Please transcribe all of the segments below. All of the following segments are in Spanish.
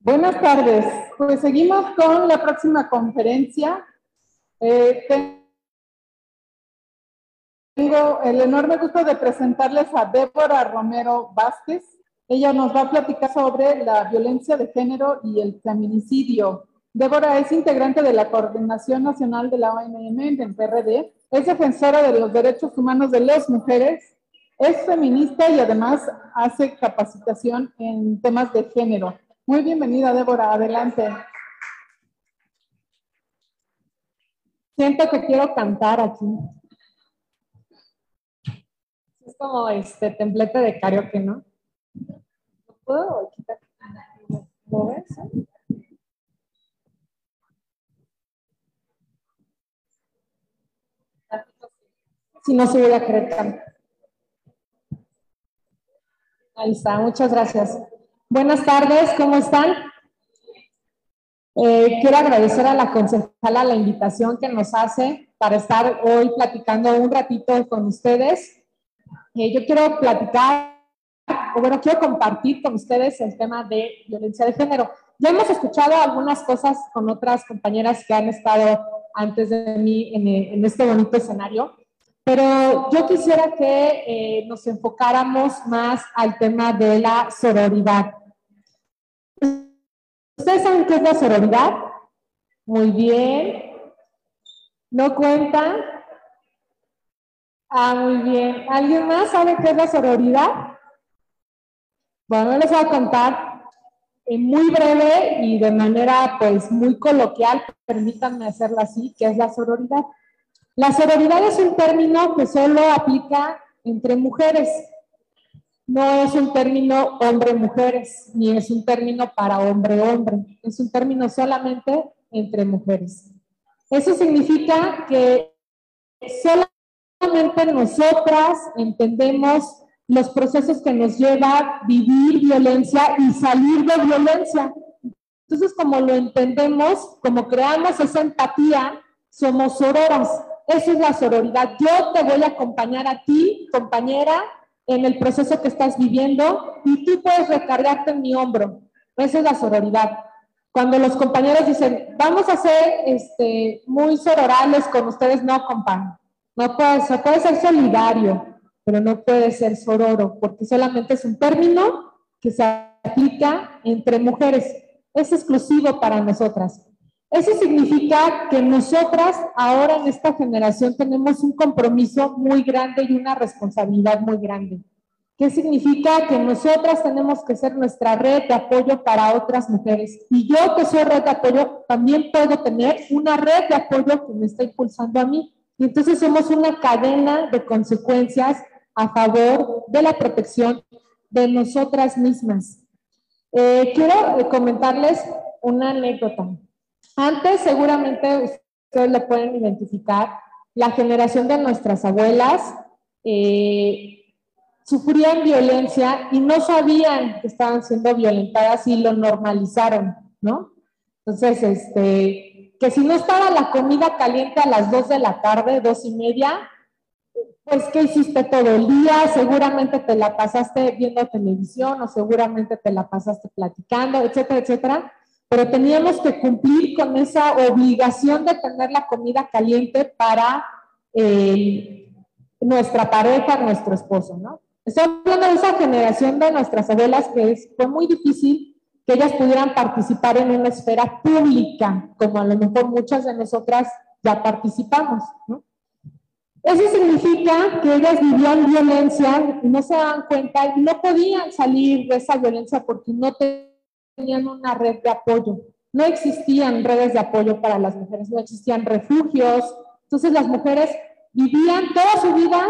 Buenas tardes. Pues seguimos con la próxima conferencia. Eh, tengo el enorme gusto de presentarles a Débora Romero Vázquez. Ella nos va a platicar sobre la violencia de género y el feminicidio. Débora es integrante de la Coordinación Nacional de la ONM en PRD, es defensora de los derechos humanos de las mujeres, es feminista y además hace capacitación en temas de género. Muy bienvenida, Débora, adelante. Siento que quiero cantar aquí. Es como este templete de karaoke, ¿no? ¿Puedo quitar? Si no, se voy a querer cantar. Ahí está, muchas gracias. Buenas tardes, ¿cómo están? Eh, quiero agradecer a la concejala la invitación que nos hace para estar hoy platicando un ratito con ustedes. Eh, yo quiero platicar, o bueno, quiero compartir con ustedes el tema de violencia de género. Ya hemos escuchado algunas cosas con otras compañeras que han estado antes de mí en, en este bonito escenario. Pero yo quisiera que eh, nos enfocáramos más al tema de la sororidad. ¿Ustedes saben qué es la sororidad? Muy bien. ¿No cuentan? Ah, muy bien. ¿Alguien más sabe qué es la sororidad? Bueno, les voy a contar en muy breve y de manera pues muy coloquial, permítanme hacerlo así, qué es la sororidad. La sororidad es un término que solo aplica entre mujeres. No es un término hombre-mujeres, ni es un término para hombre-hombre. Es un término solamente entre mujeres. Eso significa que solamente nosotras entendemos los procesos que nos lleva a vivir violencia y salir de violencia. Entonces, como lo entendemos, como creamos esa empatía, somos sororas. Eso es la sororidad. Yo te voy a acompañar a ti, compañera, en el proceso que estás viviendo y tú puedes recargarte en mi hombro. Esa es la sororidad. Cuando los compañeros dicen, vamos a ser este, muy sororales con ustedes, no, compañero. No puede ser, puede ser solidario, pero no puede ser sororo, porque solamente es un término que se aplica entre mujeres. Es exclusivo para nosotras. Eso significa que nosotras ahora en esta generación tenemos un compromiso muy grande y una responsabilidad muy grande. ¿Qué significa? Que nosotras tenemos que ser nuestra red de apoyo para otras mujeres. Y yo que soy red de apoyo, también puedo tener una red de apoyo que me está impulsando a mí. Y entonces somos una cadena de consecuencias a favor de la protección de nosotras mismas. Eh, quiero comentarles una anécdota. Antes seguramente ustedes lo pueden identificar, la generación de nuestras abuelas eh, sufrían violencia y no sabían que estaban siendo violentadas y lo normalizaron, ¿no? Entonces, este, que si no estaba la comida caliente a las dos de la tarde, dos y media, pues, ¿qué hiciste todo el día? Seguramente te la pasaste viendo televisión o seguramente te la pasaste platicando, etcétera, etcétera pero teníamos que cumplir con esa obligación de tener la comida caliente para nuestra pareja, nuestro esposo, ¿no? Estoy hablando de esa generación de nuestras abuelas que fue muy difícil que ellas pudieran participar en una esfera pública, como a lo mejor muchas de nosotras ya participamos, ¿no? Eso significa que ellas vivían violencia no se daban cuenta y no podían salir de esa violencia porque no tenían tenían una red de apoyo. No existían redes de apoyo para las mujeres, no existían refugios. Entonces las mujeres vivían toda su vida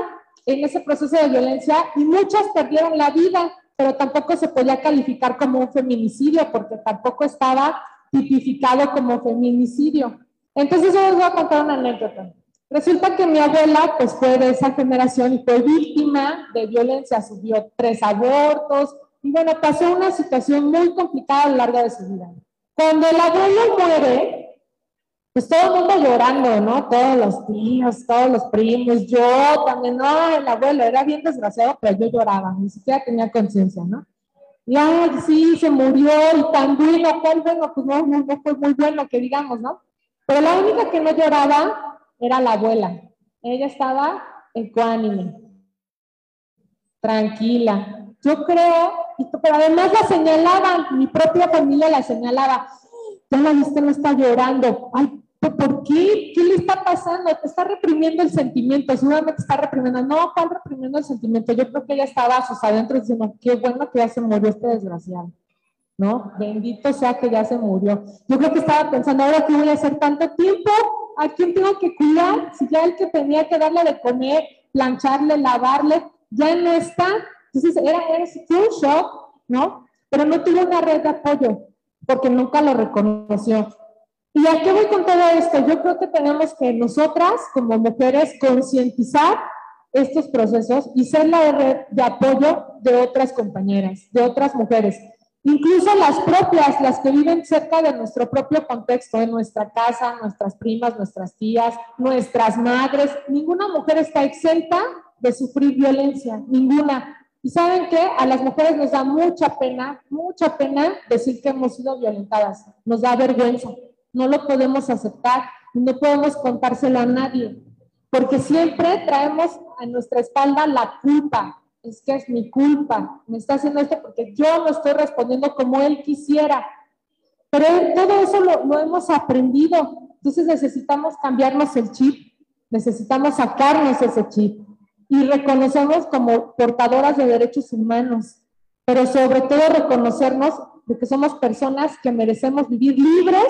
en ese proceso de violencia y muchas perdieron la vida, pero tampoco se podía calificar como un feminicidio porque tampoco estaba tipificado como feminicidio. Entonces yo les voy a contar una anécdota. Resulta que mi abuela pues fue de esa generación y fue víctima de violencia, sufrió tres abortos, y bueno, pasó una situación muy complicada a lo largo de su vida. Cuando el abuelo muere, pues todo el mundo llorando, ¿no? Todos los tíos, todos los primos, yo también, no, el abuelo era bien desgraciado, pero yo lloraba, ni siquiera tenía conciencia, ¿no? Y ay, sí, se murió y tan bueno, cuál bueno, pues no, no fue muy bueno que digamos, ¿no? Pero la única que no lloraba era la abuela. Ella estaba ecuánime, tranquila. Yo creo, pero además la señalaban, mi propia familia la señalaba. Ya la viste, no está llorando. Ay, ¿por qué? ¿Qué le está pasando? Te está reprimiendo el sentimiento, seguramente está reprimiendo. No, ¿cuál reprimiendo el sentimiento? Yo creo que ella estaba a sus adentros diciendo, qué bueno que ya se murió este desgraciado. ¿No? Bendito sea que ya se murió. Yo creo que estaba pensando, ahora que voy a hacer tanto tiempo, ¿a quién tengo que cuidar? Si ya el que tenía que darle de comer, plancharle, lavarle, ya no está. Entonces era, un shock, ¿no? Pero no tuvo una red de apoyo porque nunca lo reconoció. ¿Y a qué voy con todo esto? Yo creo que tenemos que nosotras, como mujeres, concientizar estos procesos y ser la red de apoyo de otras compañeras, de otras mujeres, incluso las propias, las que viven cerca de nuestro propio contexto, de nuestra casa, nuestras primas, nuestras tías, nuestras madres. Ninguna mujer está exenta de sufrir violencia, ninguna. Y saben que a las mujeres nos da mucha pena, mucha pena decir que hemos sido violentadas, nos da vergüenza no lo podemos aceptar, no podemos contárselo a nadie, porque siempre traemos a nuestra espalda la culpa. Es que es mi culpa, me está haciendo esto porque yo no estoy respondiendo como él quisiera. Pero todo eso lo, lo hemos aprendido. Entonces necesitamos cambiarnos el chip, necesitamos sacarnos ese chip y reconocernos como portadoras de derechos humanos, pero sobre todo reconocernos de que somos personas que merecemos vivir libres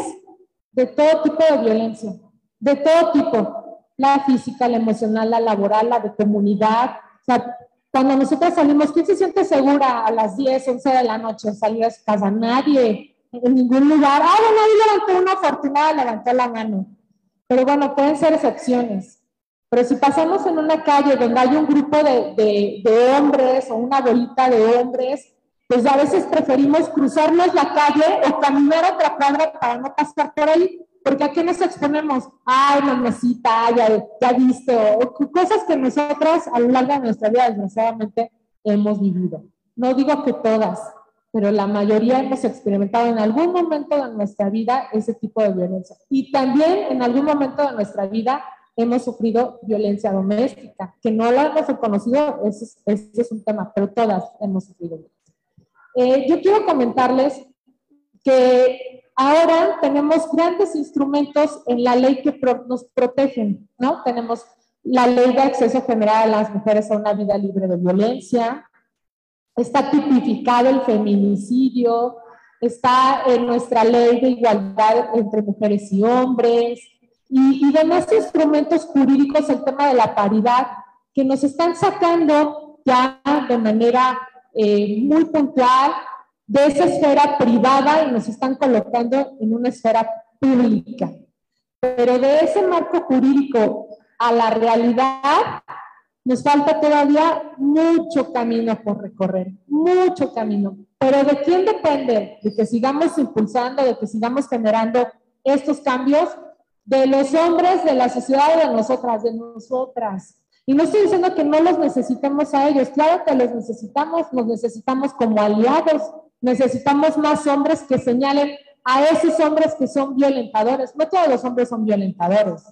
de todo tipo de violencia, de todo tipo, la física, la emocional, la laboral, la de comunidad. O sea, cuando nosotros salimos, ¿quién se siente segura a las 10, 11 de la noche salir a su casa? Nadie, en ningún lugar. Ah, bueno, ahí levantó una afortunada, levantó la mano. Pero bueno, pueden ser excepciones. Pero si pasamos en una calle donde hay un grupo de, de, de hombres o una bolita de hombres pues a veces preferimos cruzarnos la calle o caminar otra cuadra para no pasar por ahí, porque aquí nos exponemos, ay, mamacita, ya, ya viste, o, cosas que nosotras a lo largo de nuestra vida desgraciadamente hemos vivido. No digo que todas, pero la mayoría hemos experimentado en algún momento de nuestra vida ese tipo de violencia. Y también en algún momento de nuestra vida hemos sufrido violencia doméstica, que no la hemos reconocido, ese, ese es un tema, pero todas hemos sufrido. Eh, yo quiero comentarles que ahora tenemos grandes instrumentos en la ley que nos protegen, ¿no? Tenemos la ley de acceso general a las mujeres a una vida libre de violencia, está tipificado el feminicidio, está en nuestra ley de igualdad entre mujeres y hombres, y, y demás instrumentos jurídicos, el tema de la paridad, que nos están sacando ya de manera eh, muy puntual de esa esfera privada y nos están colocando en una esfera pública. Pero de ese marco jurídico a la realidad nos falta todavía mucho camino por recorrer, mucho camino. Pero ¿de quién depende? De que sigamos impulsando, de que sigamos generando estos cambios, de los hombres, de la sociedad, de nosotras, de nosotras. Y no estoy diciendo que no los necesitemos a ellos, claro que los necesitamos, los necesitamos como aliados, necesitamos más hombres que señalen a esos hombres que son violentadores. No todos los hombres son violentadores.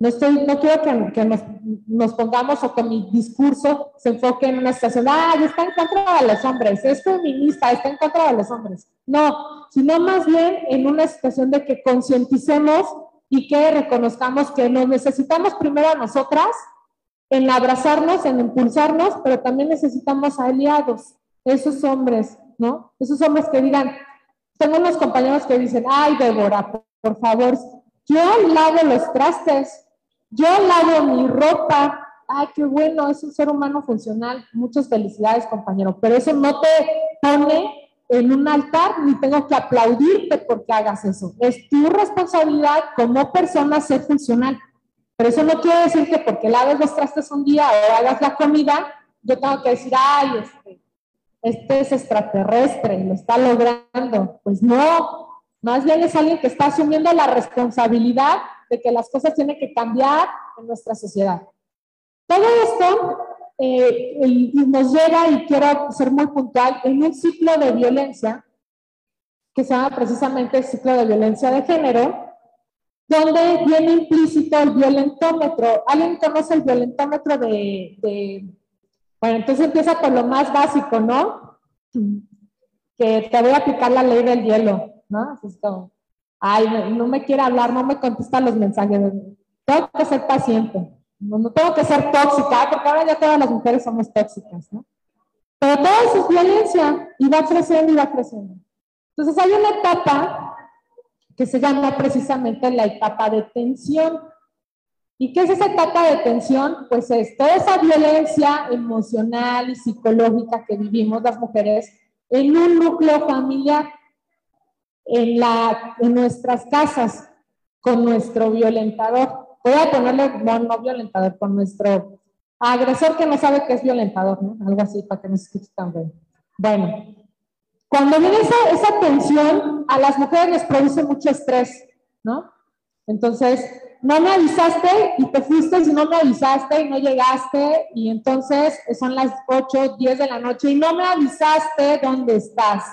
No, estoy, no quiero que, que nos, nos, pongamos o que mi discurso se enfoque en una situación, ah, está en contra de los hombres, es feminista, está en contra de los hombres. No, sino más bien en una situación de que concienticemos y que reconozcamos que nos necesitamos primero a nosotras en abrazarnos, en impulsarnos, pero también necesitamos aliados, esos hombres, ¿no? Esos hombres que digan, tengo unos compañeros que dicen, ay, Débora, por, favor, yo lavo los trastes, yo lavo mi ropa, ay, qué bueno, es un ser humano funcional, muchas felicidades, compañero, pero eso no te pone en un altar ni tengo que aplaudirte porque hagas eso. Es tu responsabilidad como persona ser funcional. Pero eso no quiere decir que porque laves los trastes un día o hagas la comida, yo tengo que decir, ay, este, este es extraterrestre, lo está logrando. Pues no, más bien es alguien que está asumiendo la responsabilidad de que las cosas tienen que cambiar en nuestra sociedad. Todo esto eh, y nos lleva, y quiero ser muy puntual, en un ciclo de violencia que se llama precisamente el ciclo de violencia de género, donde viene implícito el violentómetro. ¿Alguien conoce el violentómetro de, Bueno, entonces empieza por lo más básico, ¿no? Que te voy a aplicar la ley del hielo, ¿no? Es como, ay, no, me quiere hablar, no me contesta los mensajes. Tengo que ser paciente, no, no tengo que ser tóxica, porque ahora ya todas las mujeres somos tóxicas, ¿no? Pero todo eso es violencia y va creciendo y va creciendo. Entonces hay una etapa que se llama precisamente la etapa de tensión. ¿Y qué es esa etapa de tensión? Pues es toda esa violencia emocional y psicológica que vivimos las mujeres en un núcleo familiar, en, la, en nuestras casas, con nuestro violentador. Voy a ponerle, no, no violentador, con nuestro agresor que no sabe que es violentador, ¿no? Algo así, para que no se escuche tan bien. Bueno, cuando viene esa, esa tensión, a las mujeres les produce mucho estrés, ¿no? Entonces, no me avisaste y te fuiste y no me avisaste y no llegaste y entonces son las 8, 10 de la noche y no me avisaste dónde estás,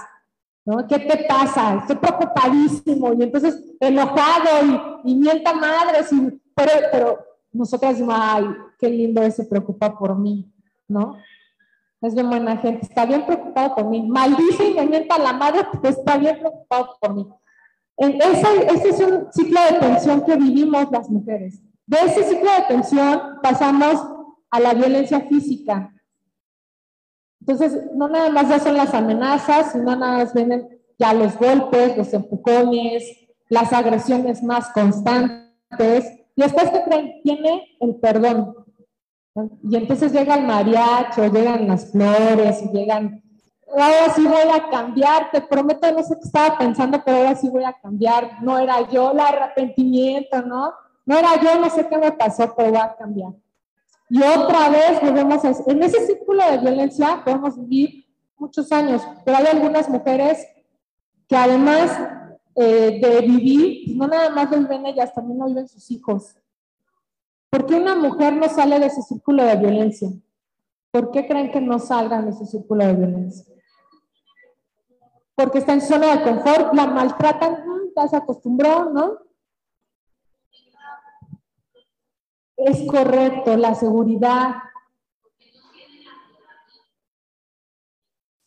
¿no? ¿Qué te pasa? Estoy preocupadísimo y entonces enojado y, y mienta madres, y, pero, pero nosotras ay, qué lindo ese preocupa por mí, ¿no? Es bien buena gente, está bien preocupado por mí. Maldice y me mienta la madre, pero está bien preocupado por mí. Ese, ese, es un ciclo de tensión que vivimos las mujeres. De ese ciclo de tensión pasamos a la violencia física. Entonces, no nada más ya son las amenazas, sino nada más vienen ya los golpes, los empujones, las agresiones más constantes. Y después, ¿qué creen? Tiene el perdón. Y entonces llega el mariacho, llegan las flores, llegan, ahora sí voy a cambiar, te prometo, no sé qué estaba pensando, pero ahora sí voy a cambiar. No era yo, el arrepentimiento, ¿no? No era yo, no sé qué me pasó, pero voy a cambiar. Y otra vez volvemos a... En ese círculo de violencia podemos vivir muchos años, pero hay algunas mujeres que además eh, de vivir, pues no nada más lo viven ellas, también lo viven sus hijos. ¿Por qué una mujer no sale de ese círculo de violencia? ¿Por qué creen que no salgan de ese círculo de violencia? Porque está en zona de confort, la maltratan, mm, ya se acostumbró, ¿no? Es correcto, la seguridad.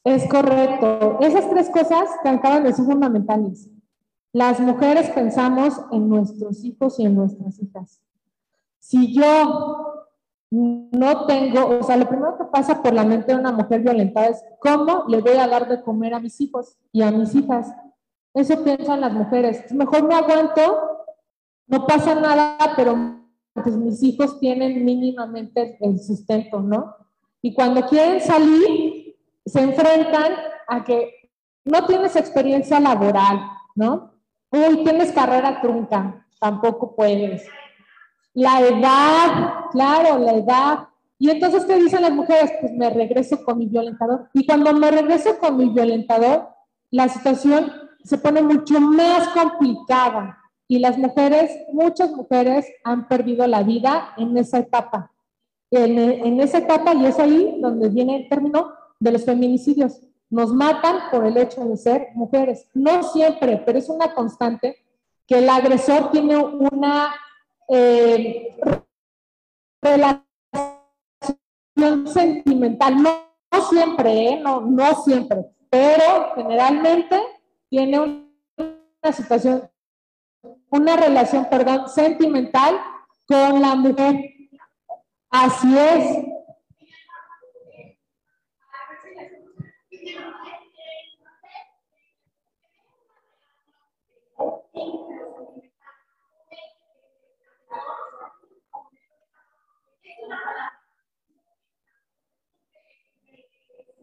Es correcto. Esas tres cosas que acaban de ser fundamentales. Las mujeres pensamos en nuestros hijos y en nuestras hijas. Si yo no tengo, o sea, lo primero que pasa por la mente de una mujer violentada es cómo le voy a dar de comer a mis hijos y a mis hijas. Eso piensan las mujeres. Mejor me aguanto, no pasa nada, pero pues mis hijos tienen mínimamente el sustento, ¿no? Y cuando quieren salir, se enfrentan a que no tienes experiencia laboral, ¿no? Uy, tienes carrera trunca, tampoco puedes. La edad, claro, la edad. Y entonces, ¿qué dicen las mujeres? Pues me regreso con mi violentador. Y cuando me regreso con mi violentador, la situación se pone mucho más complicada. Y las mujeres, muchas mujeres han perdido la vida en esa etapa. En, en esa etapa, y es ahí donde viene el término de los feminicidios. Nos matan por el hecho de ser mujeres. No siempre, pero es una constante que el agresor tiene una eh, relación sentimental, no, siempre, ¿eh? no, no siempre, pero generalmente tiene una situación, una relación, perdón, sentimental con la mujer. Así es.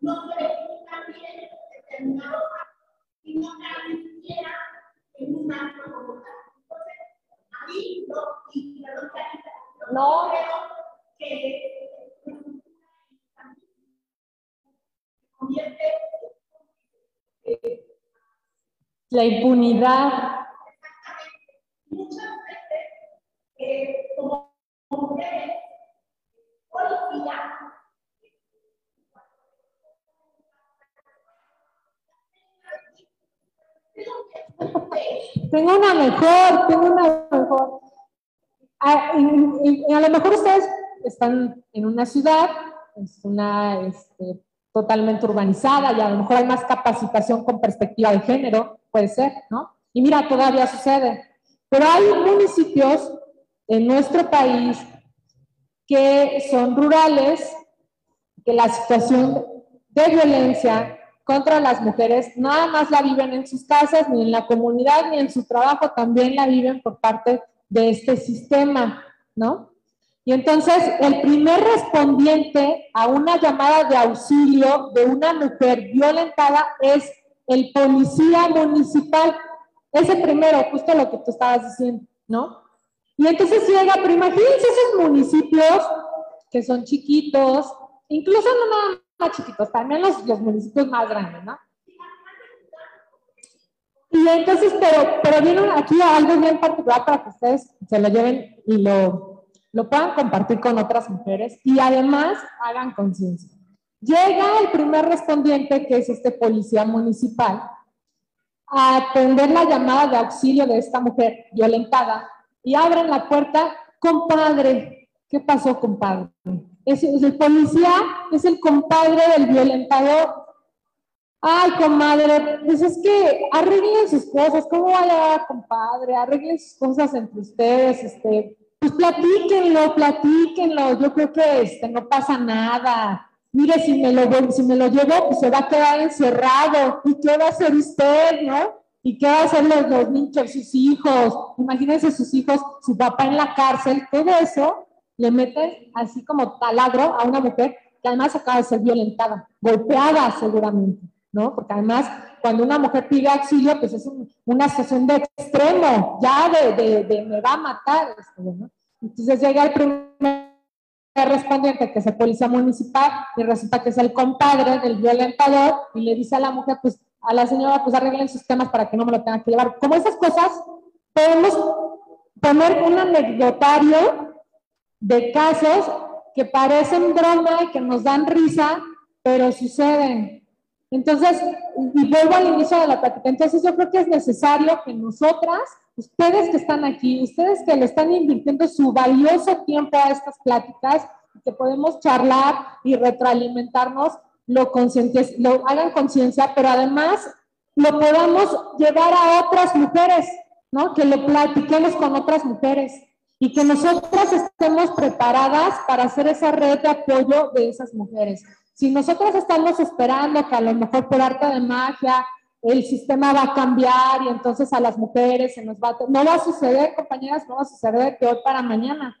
no cae ni siquiera en un acto como tal. Entonces, ahí no, y perdón que no creo que convierte la impunidad. Mejor, tengo una mejor. A, a, lo mejor ustedes están en una ciudad, es una este, totalmente urbanizada y a lo mejor hay más capacitación con perspectiva de género, puede ser, ¿no? Y mira, todavía sucede. Pero hay municipios en nuestro país que son rurales, que la situación de violencia contra las mujeres nada más la viven en sus casas, ni en la comunidad, ni en su trabajo, también la viven por parte de este sistema, ¿no? Y entonces el primer respondiente a una llamada de auxilio de una mujer violentada es el policía municipal. Ese primero, justo lo que tú estabas diciendo, ¿no? Y entonces llega, pero imagínense esos municipios que son chiquitos, incluso no nada chiquitos, también los, los municipios más grandes, ¿no? Y entonces, pero, pero viene aquí algo bien particular para que ustedes se lo lleven y lo, lo puedan compartir con otras mujeres y además hagan conciencia. Llega el primer respondiente, que es este policía municipal, a atender la llamada de auxilio de esta mujer violentada y abren la puerta, compadre, ¿qué pasó, compadre? Es, el policía es el compadre del violentador. Ay, comadre, pues es que arreglen sus cosas, ¿cómo vaya, compadre? Arreglen sus cosas entre ustedes, este, pues platíquenlo, platíquenlo, yo creo que este, no pasa nada. Mire, si me, lo, si me lo llevo, pues se va a quedar encerrado. ¿Y qué va a hacer usted, no? ¿Y qué va a hacer los, los niños, sus hijos? Imagínense sus hijos, su papá en la cárcel, todo eso le meten así como taladro a una mujer que además acaba de ser violentada, golpeada seguramente, ¿no? Porque además cuando una mujer pide auxilio, pues es una situación de extremo, ya de, de, me va a matar. ¿no? Entonces llega el primer respondiente, que es el policía municipal, y resulta que es el compadre del violentador, y le dice a la mujer, pues a la señora, pues arreglen sus temas para que no me lo tenga que llevar. Como esas cosas, podemos poner un anecdotario de casos que parecen broma y que nos dan risa, pero suceden. Entonces, y vuelvo al inicio de la plática, entonces yo creo que es necesario que nosotras, ustedes que están aquí, ustedes que le están invirtiendo su valioso tiempo a estas pláticas, que podemos charlar y retroalimentarnos, lo, lo hagan conciencia, pero además lo podamos llevar a otras mujeres, ¿no? Que lo platiquemos con otras mujeres y que nosotras estemos preparadas para hacer esa red de apoyo de esas mujeres. Si nosotros estamos esperando que a lo mejor por arte de magia el sistema va a cambiar y entonces a las mujeres se nos va a... No va a suceder, compañeras, no va a suceder de hoy para mañana.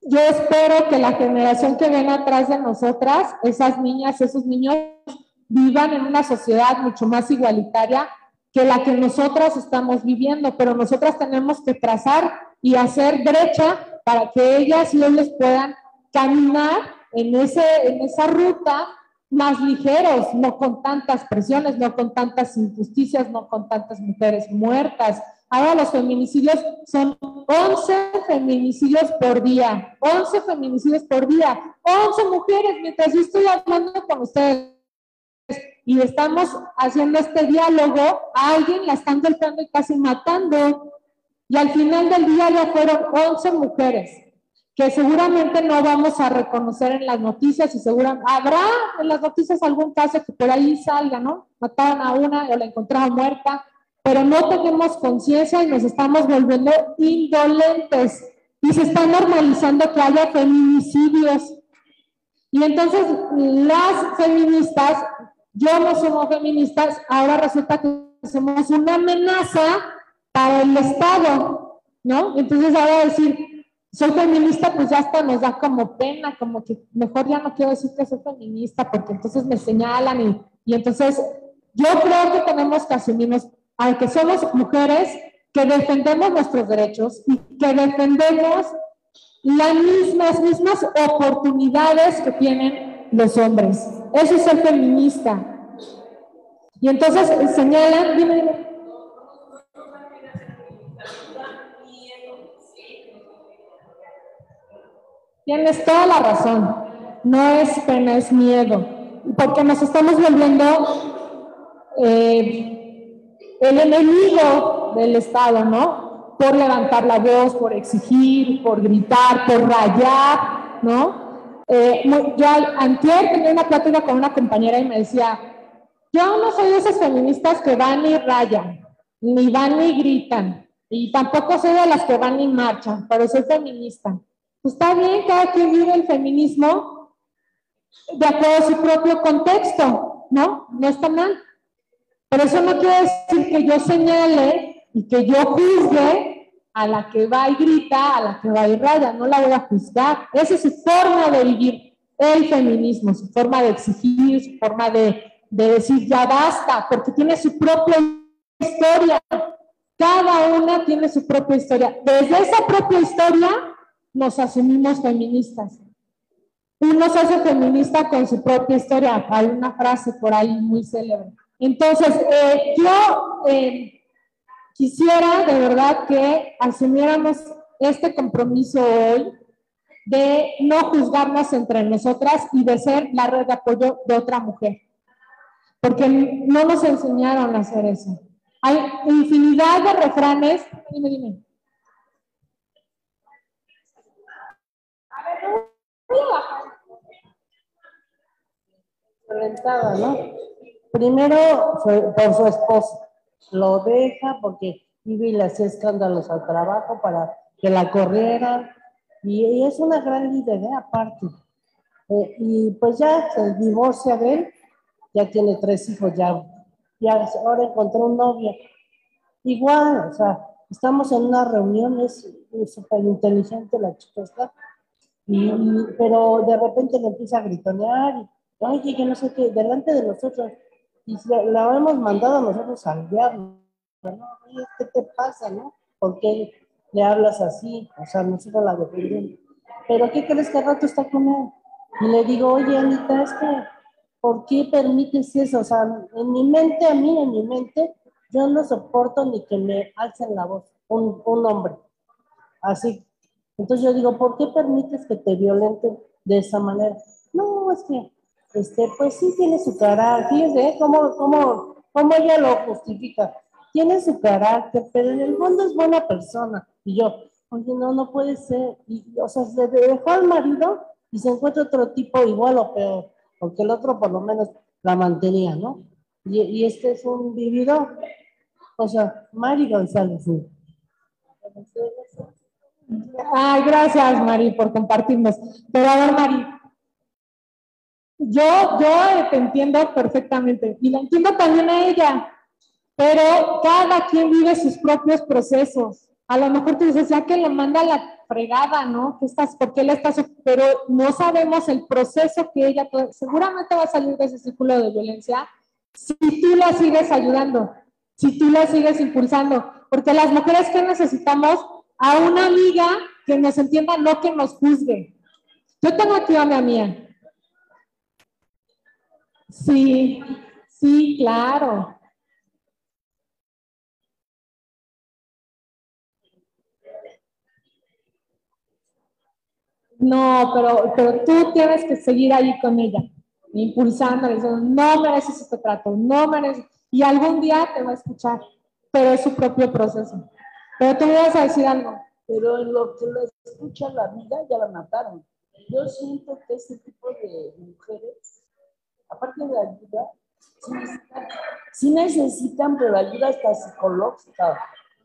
Yo espero que la generación que viene atrás de nosotras, esas niñas, esos niños, vivan en una sociedad mucho más igualitaria que la que nosotras estamos viviendo, pero nosotras tenemos que trazar y hacer brecha para que ellas y ellos puedan caminar en, ese, en esa ruta más ligeros, no con tantas presiones, no con tantas injusticias, no con tantas mujeres muertas. Ahora los feminicidios son 11 feminicidios por día, 11 feminicidios por día, 11 mujeres, mientras yo estoy hablando con ustedes y estamos haciendo este diálogo, a alguien la están golpeando y casi matando. Y al final del día ya fueron 11 mujeres que seguramente no vamos a reconocer en las noticias y seguramente habrá en las noticias algún caso que por ahí salga, ¿no? Mataron a una o la encontraron muerta, pero no tenemos conciencia y nos estamos volviendo indolentes y se está normalizando que haya feminicidios. Y entonces las feministas, yo no somos feministas, ahora resulta que somos una amenaza para el Estado, ¿no? Entonces ahora decir, soy feminista, pues ya hasta nos da como pena, como que mejor ya no quiero decir que soy feminista, porque entonces me señalan y, y entonces yo creo que tenemos que asumirnos, aunque somos mujeres, que defendemos nuestros derechos y que defendemos las mismas, mismas oportunidades que tienen los hombres. Eso es ser feminista. Y entonces señalan, dime, dime. Tienes toda la razón. No es pena, es miedo. Porque nos estamos volviendo eh, el enemigo del Estado, ¿no? Por levantar la voz, por exigir, por gritar, por rayar, ¿no? Eh, yo antier tenía una plática con una compañera y me decía, yo no soy de esas feministas que van y rayan, ni van ni gritan, y tampoco soy de las que van y marchan, pero soy feminista. Está bien, cada quien vive el feminismo de acuerdo a su propio contexto, ¿no? No está mal. Pero eso no quiere decir que yo señale y que yo juzgue a la que va y grita, a la que va y raya, no la voy a juzgar. Esa es su forma de vivir el feminismo, su forma de exigir, su forma de, de decir ya basta, porque tiene su propia historia. Cada una tiene su propia historia. Desde esa propia historia nos asumimos feministas. Uno se hace feminista con su propia historia. Hay una frase por ahí muy célebre. Entonces, eh, yo eh, quisiera de verdad que asumiéramos este compromiso hoy de no juzgarnos entre nosotras y de ser la red de apoyo de otra mujer. Porque no nos enseñaron a hacer eso. Hay infinidad de refranes. Dime, dime. Violentada, ¿no? Primero por su esposo. Lo deja porque iba y le hacía escándalos al trabajo para que la corrieran. Y, es una gran líder, ¿eh? aparte. Eh, y pues ya se divorcia de él, ya tiene tres hijos, ya, ya ahora encontró un novio. Igual, o sea, estamos en una reunión, es súper inteligente la chica está, y, pero de repente le empieza a gritonear y, oye, que no sé qué, delante de nosotros, y la, hemos mandado a nosotros al diablo, ¿no? ¿qué te pasa, no? ¿Por qué le hablas así? O sea, nosotros la defendemos. Pero ¿qué crees que al rato está con él? Y le digo, oye, Anita, es que, ¿por qué permites eso? O sea, en mi mente, a mí, en mi mente, yo no soporto ni que me alcen la voz un, un hombre. Así entonces yo digo, ¿por qué permites que te violenten de esa manera? No, es que, este, pues sí tiene su carácter, ¿eh? cómo, cómo, cómo ella lo justifica. Tiene su carácter, pero en el fondo es buena persona. Y yo, oye, no, no puede ser. Y, o sea, se dejó al marido y se encuentra otro tipo igual o peor, porque el otro por lo menos la mantenía, ¿no? Y, y este es un vividor. O sea, Mari González. ¿sí? Ay, gracias, Mari, por compartirnos. Pero a ver, Mari, yo, yo te entiendo perfectamente y la entiendo también a ella, pero cada quien vive sus propios procesos. A lo mejor tú dices, ya que le manda la fregada, ¿no? ¿Qué estás, ¿Por qué le estás? Pero no sabemos el proceso que ella, seguramente va a salir de ese círculo de violencia si tú la sigues ayudando, si tú la sigues impulsando, porque las mujeres que necesitamos a una amiga que nos entienda, no que nos juzgue. Yo tengo aquí a mi mía. Sí, sí, claro. No, pero, pero tú tienes que seguir ahí con ella, impulsándola, diciendo, no mereces este trato, no mereces, y algún día te va a escuchar, pero es su propio proceso. Pero tú me vas a decir algo. Pero en lo que lo escucha la vida, ya la mataron. Yo siento que ese tipo de mujeres, aparte de ayuda, sí necesitan, pero ayuda hasta psicológica.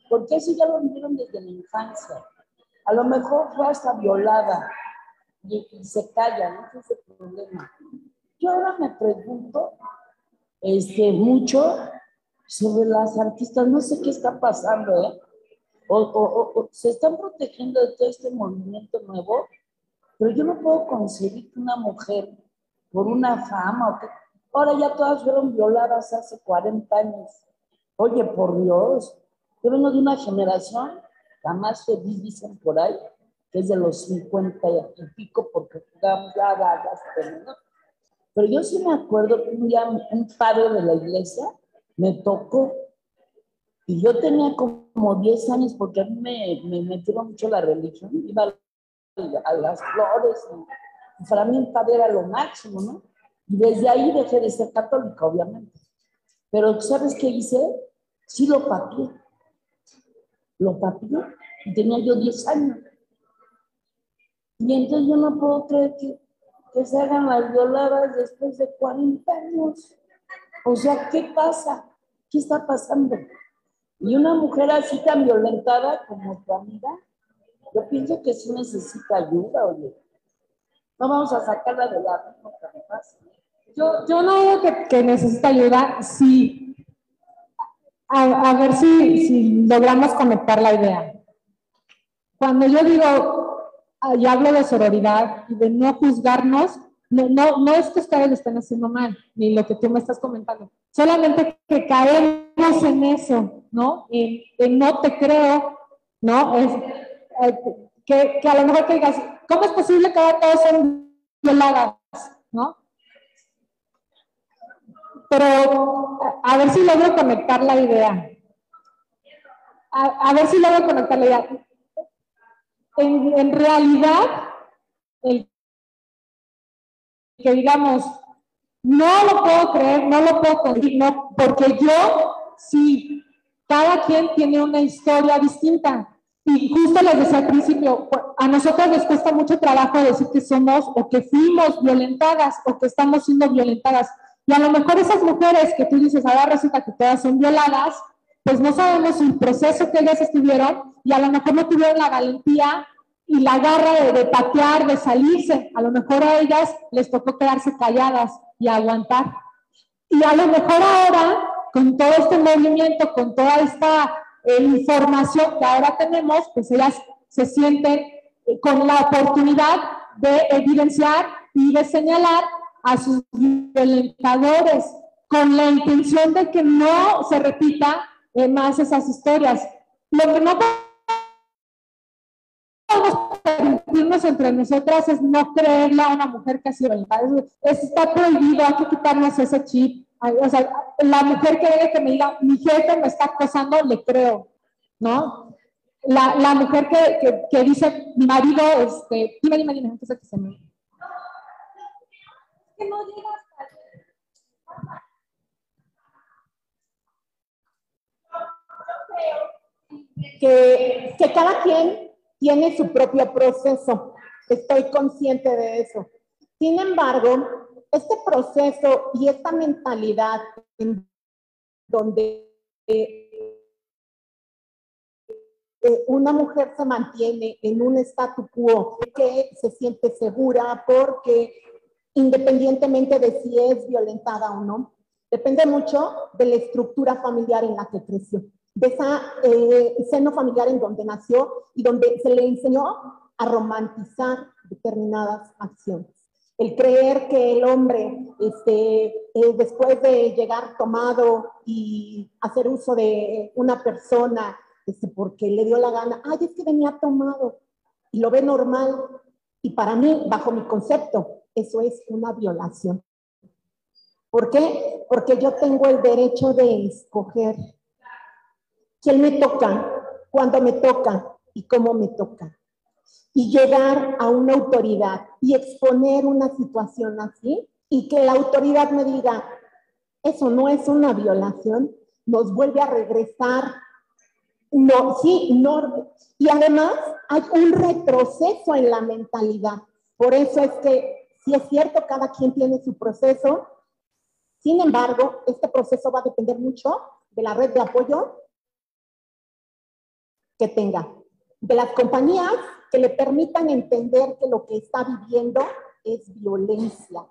Porque eso ya lo vivieron desde la infancia. A lo mejor fue hasta violada y, se calla, ¿no? Ese es el problema. Yo ahora me pregunto este, mucho sobre las artistas, no sé qué está pasando, ¿eh? O, se están protegiendo de todo este movimiento nuevo, pero yo no puedo concebir que una mujer, por una fama, o que, ahora ya todas fueron violadas hace 40 años. Oye, por Dios, yo vengo de una generación, la más feliz dicen por ahí, que es de los 50 y pico, porque jugamos ya ¿no? Pero yo sí me acuerdo que un día un padre de la iglesia me tocó y yo tenía como 10 años porque a mí me, me metieron mucho la religión, iba a, las flores y, para mí el padre era lo máximo, ¿no? Y desde ahí dejé de ser católica, obviamente. Pero ¿sabes qué hice? Sí lo papié. Lo papié y tenía yo 10 años. Y entonces yo no puedo creer que, que se hagan las violadas después de 40 años. O sea, ¿qué pasa? ¿Qué está pasando? Y una mujer así tan violentada como tu amiga, yo pienso que sí necesita ayuda, oye. No vamos a sacarla de la yo, yo no digo que, que necesita ayuda, sí. A, ver si, si logramos conectar la idea. Cuando yo digo, y hablo de sororidad y de no juzgarnos, no, no, no es que ustedes lo estén haciendo mal, ni lo que tú me estás comentando, solamente que caemos en eso, ¿no? En, no te creo, ¿no? Es, que, a lo mejor que digas, ¿cómo es posible que ahora todos sean violadas, ¿no? Pero a, ver si logro conectar la idea. A, ver si logro conectar la idea en, realidad, el que digamos, no lo puedo creer, no lo puedo creer, no, porque yo, sí, cada quien tiene una historia distinta. Y justo les decía al principio, a nosotros nos cuesta mucho trabajo decir que somos o que fuimos violentadas o que estamos siendo violentadas. Y a lo mejor esas mujeres que tú dices, ahora resulta que todas son violadas, pues no sabemos el proceso que ellas estuvieron y a lo mejor no tuvieron la valentía y la garra de, patear, de salirse. A lo mejor a ellas les tocó quedarse calladas y aguantar. Y a lo mejor ahora, con todo este movimiento, con toda esta eh, información que ahora tenemos, pues ellas se sienten eh, con la oportunidad de evidenciar y de señalar a sus violentadores, con la intención de que no se repita más esas historias. Lo que no podemos permitirnos entre nosotras es no creerle a una mujer que ha sido violentada. está prohibido, hay que quitarnos ese chip. O sea, la mujer que que me diga, mi jefe me está acosando, le creo, ¿no? La, la mujer que, que, que, dice, mi marido, este, dime, dime, dime, antes que se me... Que no llegas que, que cada quien tiene su propio proceso. Estoy consciente de eso. Sin embargo, este proceso y esta mentalidad en donde eh, una mujer se mantiene en un statu quo que se siente segura porque independientemente de si es violentada o no, depende mucho de la estructura familiar en la que creció, de esa eh, seno familiar en donde nació y donde se le enseñó a romantizar determinadas acciones. El creer que el hombre, este, eh, después de llegar tomado y hacer uso de una persona, este, porque le dio la gana, ay, es que venía tomado, y lo ve normal. Y para mí, bajo mi concepto, eso es una violación. ¿Por qué? Porque yo tengo el derecho de escoger quién me toca, cuándo me toca y cómo me toca. Y llegar a una autoridad y exponer una situación así y que la autoridad me diga, eso no es una violación, nos vuelve a regresar. No, sí, no. Y además hay un retroceso en la mentalidad. Por eso es que si es cierto, cada quien tiene su proceso. Sin embargo, este proceso va a depender mucho de la red de apoyo que tenga, de las compañías que le permitan entender que lo que está viviendo es violencia.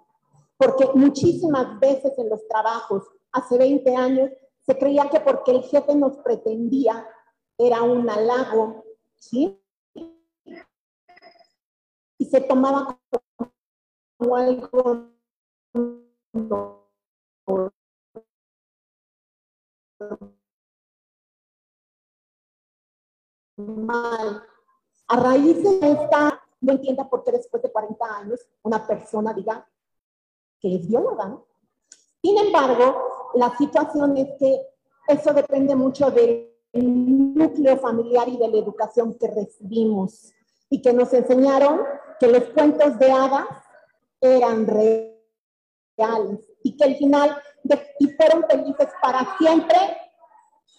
Porque muchísimas veces en los trabajos, hace 20 años, se creía que porque el jefe nos pretendía era un halago, ¿sí? Y se tomaba como algo mal. A raíz de esta, no entienda por qué después de 40 años una persona diga que es bióloga. Sin embargo, la situación es que eso depende mucho del núcleo familiar y de la educación que recibimos y que nos enseñaron que los cuentos de hadas eran reales y que el final de, y fueron felices para siempre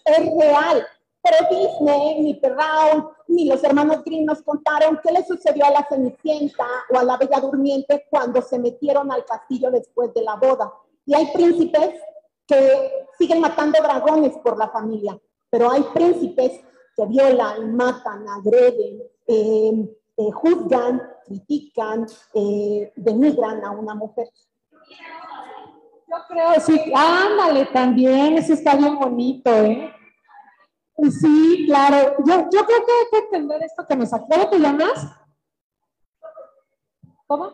es real. Pero Disney, ni Perrault, ni los hermanos Grimm nos contaron qué le sucedió a la Cenicienta o a la Bella Durmiente cuando se metieron al castillo después de la boda. Y hay príncipes que siguen matando dragones por la familia, pero hay príncipes que violan, matan, agreden, eh, eh, juzgan, critican, eh, denigran a una mujer. Yo creo, sí, ándale también, eso está bien bonito, ¿eh? Sí, claro. Yo, yo creo que hay que entender esto que nos acaba. te llamas? ¿Cómo?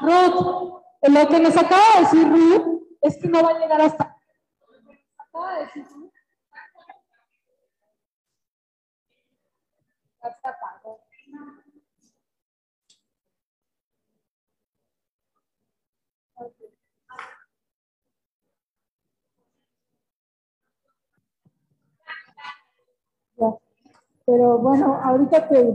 Ruth. Lo que nos acaba de decir Ruth es que no va a llegar hasta. Acaba de decir Ruth. Pero bueno, ahorita que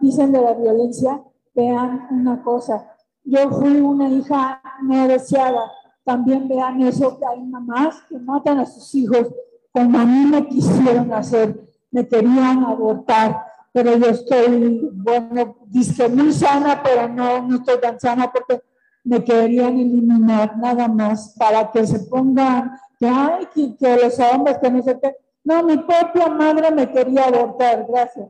dicen de la violencia, vean una cosa. Yo fui una hija no deseada. También vean eso, que hay mamás que matan a sus hijos como a mí me quisieron hacer. Me querían abortar, pero yo estoy, bueno, dije muy sana, pero no, no estoy tan sana porque me querían eliminar nada más para que se pongan, que, ay, que, que los hombres, que no sé qué no, mi propia madre me quería abortar. Gracias.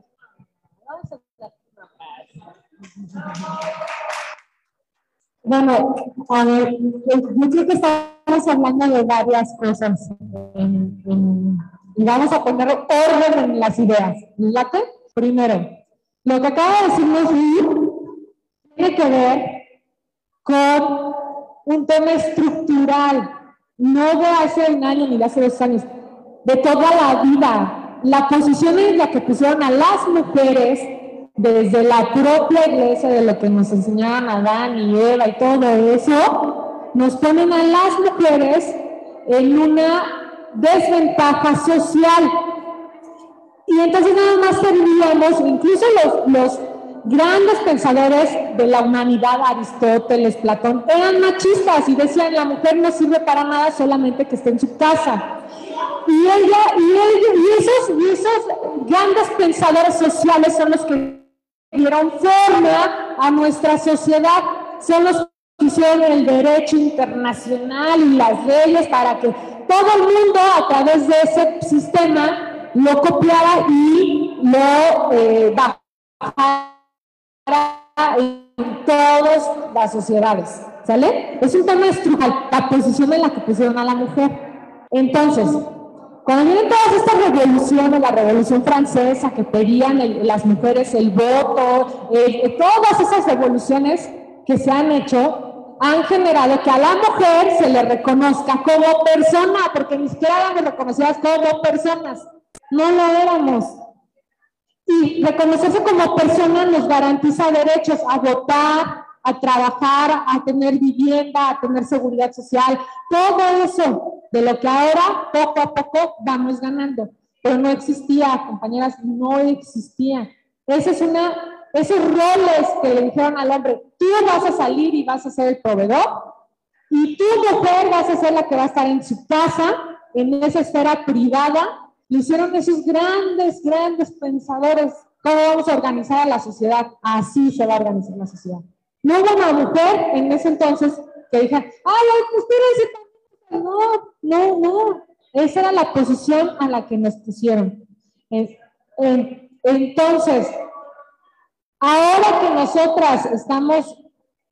Bueno, a ver, yo creo que estamos hablando de varias cosas y vamos a poner orden en las ideas. ¿Late? Primero, lo que acaba de decirnos tiene que ver con un tema estructural, no de hace un año ni de hace dos años, de toda la vida. La posición en la que pusieron a las mujeres desde la propia iglesia, de lo que nos enseñaban Adán y Eva y todo eso, nos ponen a las mujeres en una desventaja social. Y entonces nada más tendríamos, incluso los, los grandes pensadores de la humanidad, Aristóteles, Platón, eran machistas y decían la mujer no sirve para nada solamente que esté en su casa. Y ella, y, y, esos, y esos grandes pensadores sociales son los que dieron forma a nuestra sociedad, son los que hicieron el derecho internacional y las leyes para que todo el mundo a través de ese sistema lo copiara y lo eh, bajara en todas las sociedades. ¿Sale? Es un tema estructural, la posición en la que pusieron a la mujer. Entonces, cuando vienen todas estas revoluciones, la revolución francesa que pedían las mujeres el voto, todas esas revoluciones que se han hecho, han generado que a la mujer se le reconozca como persona, porque ni siquiera éramos reconocidas como personas, no lo éramos. Y reconocerse como persona nos garantiza derechos a votar, a trabajar, a tener vivienda, a tener seguridad social, todo eso de lo que ahora poco a poco vamos ganando. Pero no existía, compañeras, no existía. Esa es una, esos roles que le dijeron al hombre, tú vas a salir y vas a ser el proveedor, y tú, mujer, vas a ser la que va a estar en su casa, en esa esfera privada. Lo hicieron esos grandes, grandes pensadores. ¿Cómo vamos a organizar a la sociedad? Así se va a organizar la sociedad. No hubo una mujer en ese entonces que dijera, ay, ustedes no, no, no. Esa era la posición a la que nos pusieron. Entonces, ahora que nosotras estamos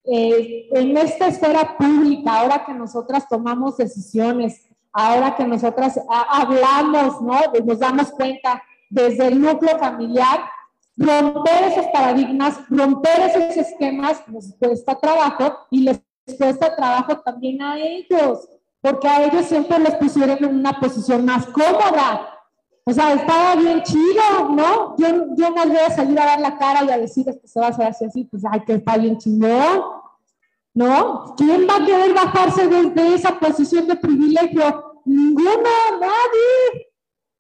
eh, en esta esfera pública, ahora que nosotras tomamos decisiones, ahora que nosotras hablamos, ¿no? Nos damos cuenta desde el núcleo familiar, romper esos paradigmas, romper esos esquemas, nos cuesta trabajo y les cuesta trabajo también a ellos, porque a ellos siempre los pusieron en una posición más cómoda. O sea, estaba bien chido, ¿no? Yo, yo no voy a salir a dar la cara y a decir que se va a hacer así, pues, ay, que está bien chingón, ¿no? ¿Quién va a querer bajarse desde esa posición de privilegio? Ninguno, nadie.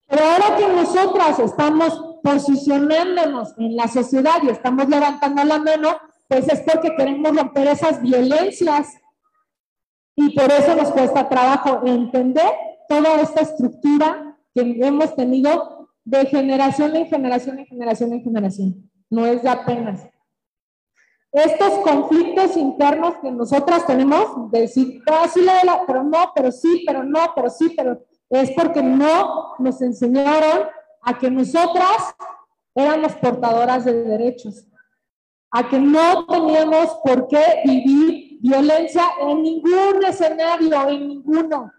Pero ahora que nosotras estamos posicionándonos en la sociedad y estamos levantando la mano, pues es porque queremos romper esas violencias. Y por eso nos cuesta trabajo entender toda esta estructura que hemos tenido de generación en generación en generación en generación. No es de apenas. Estos conflictos internos que nosotras tenemos, de decir, ah, sí, pero no, pero sí, pero no, pero sí, pero es porque no nos enseñaron a que nosotras éramos portadoras de derechos, a que no teníamos por qué vivir violencia en ningún escenario, en ninguno.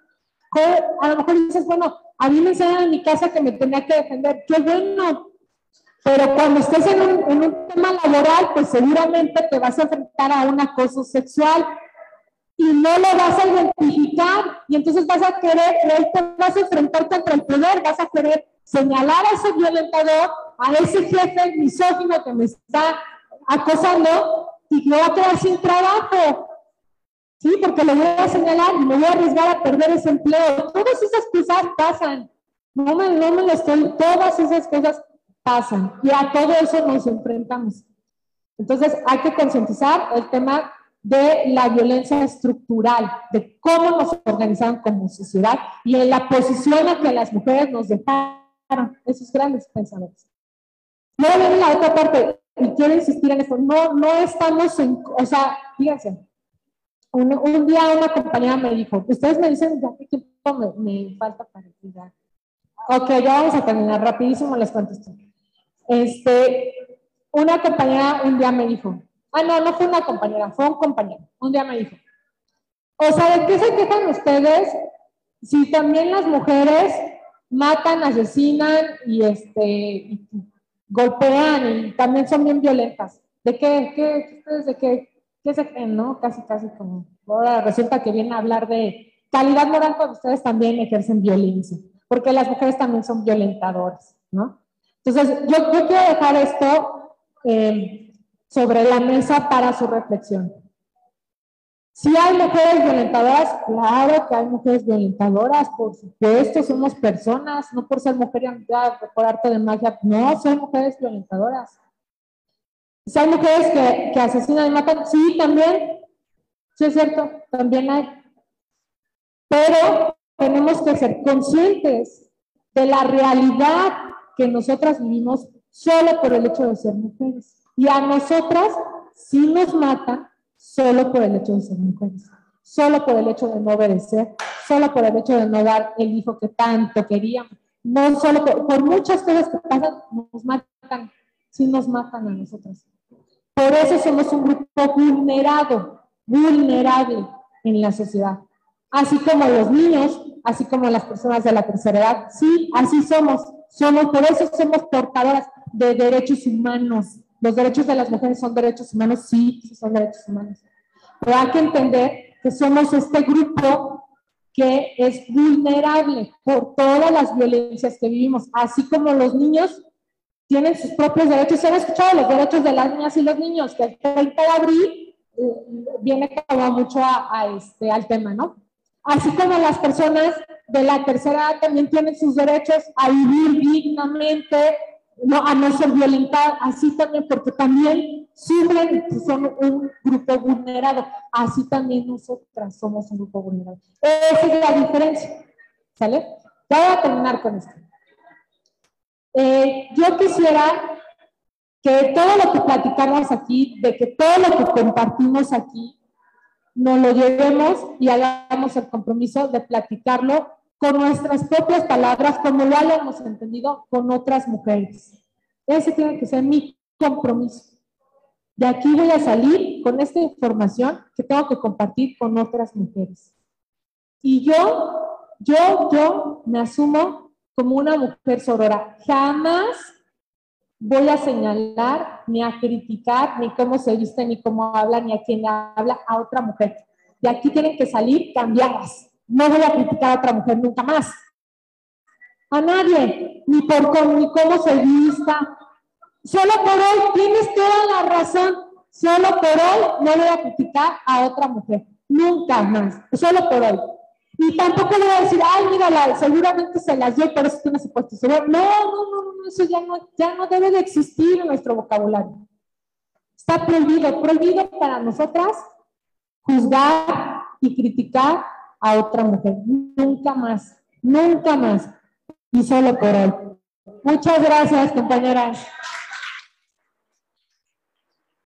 A lo mejor dices, bueno, a mí me enseñaron en mi casa que me tenía que defender, qué bueno, pero cuando estés en un, en un tema laboral, pues seguramente te vas a enfrentar a un acoso sexual, y no lo vas a identificar y entonces vas a querer, vas a enfrentar contra el poder, vas a querer señalar a ese violentador, a ese jefe misógino que me está acosando y me va a quedar sin trabajo. Sí, porque le voy a señalar y me voy a arriesgar a perder ese empleo. Todas esas cosas pasan. No me, no me lo estoy, todas esas cosas pasan y a todo eso nos enfrentamos. Entonces hay que concientizar el tema de la violencia estructural, de cómo nos organizaron como sociedad y en la posición en que las mujeres nos dejaron esos grandes pensadores. Luego viene la otra parte, y quiero insistir en esto, no, no estamos en, o sea, fíjense, un, día una compañera me dijo, ustedes me dicen, ya qué tiempo me, falta para explicar. Ok, ya vamos a terminar, rapidísimo les contesto. Este, una compañera un día me dijo, Ah, no, no fue una compañera, fue un compañero. Un día me dijo, o sea, ¿de qué se quejan ustedes si también las mujeres matan, asesinan y este golpean y también son bien violentas? ¿De qué, qué ustedes de qué, qué se creen, no? Casi, casi como, ahora resulta que viene a hablar de calidad moral cuando ustedes también ejercen violencia, porque las mujeres también son violentadoras, ¿no? Entonces, yo, yo quiero dejar esto eh, sobre la mesa para su reflexión. Si hay mujeres violentadoras, claro que hay mujeres violentadoras, por supuesto, somos personas, no por ser mujer y por arte de magia, no, son mujeres violentadoras. Si hay mujeres que, que asesinan y matan, sí, también, sí es cierto, también hay. Pero tenemos que ser conscientes de la realidad que nosotras vivimos solo por el hecho de ser mujeres. Y a nosotras sí nos matan solo por el hecho de ser mujeres, solo por el hecho de no obedecer, solo por el hecho de no dar el hijo que tanto queríamos. No solo por, muchas cosas que pasan, nos matan, sí nos matan a nosotras. Por eso somos un grupo vulnerado, vulnerable en la sociedad. Así como los niños, así como las personas de la tercera edad. Sí, así somos. Somos, por eso somos portadoras de derechos humanos, los derechos de las mujeres son derechos humanos, sí, sí son derechos humanos. Pero hay que entender que somos este grupo que es vulnerable por todas las violencias que vivimos, así como los niños tienen sus propios derechos. Se han escuchado los derechos de las niñas y los niños, que el 30 de abril eh, viene como mucho a, este, al tema, ¿no? Así como las personas de la tercera edad también tienen sus derechos a vivir dignamente, no, a no ser violentar, así también, porque también sufren y son un grupo vulnerado, así también nosotras somos un grupo vulnerado. Esa es la diferencia, ¿sale? Ya voy a terminar con esto. Eh, yo quisiera que todo lo que platicamos aquí, de que todo lo que compartimos aquí, nos lo llevemos y hagamos el compromiso de platicarlo con nuestras propias palabras, como lo hayamos entendido con otras mujeres. Ese tiene que ser mi compromiso. De aquí voy a salir con esta información que tengo que compartir con otras mujeres. Y yo, yo, yo me asumo como una mujer sorora. Jamás voy a señalar, ni a criticar, ni cómo se viste, ni cómo habla, ni a quién habla a otra mujer. De aquí tienen que salir cambiadas. No voy a criticar a otra mujer nunca más. A nadie, ni por cómo, ni cómo se vista. Solo por hoy, tienes toda la razón. Solo por hoy no voy a criticar a otra mujer. Nunca más. Solo por hoy. Y tampoco le voy a decir, ay, mírala, seguramente se las dio, por eso tiene su puesto. No, no, no, no, eso ya no, ya no debe de existir en nuestro vocabulario. Está prohibido, prohibido para nosotras juzgar y criticar a otra mujer. Nunca más, nunca más. Y solo por hoy. Muchas gracias, compañeras.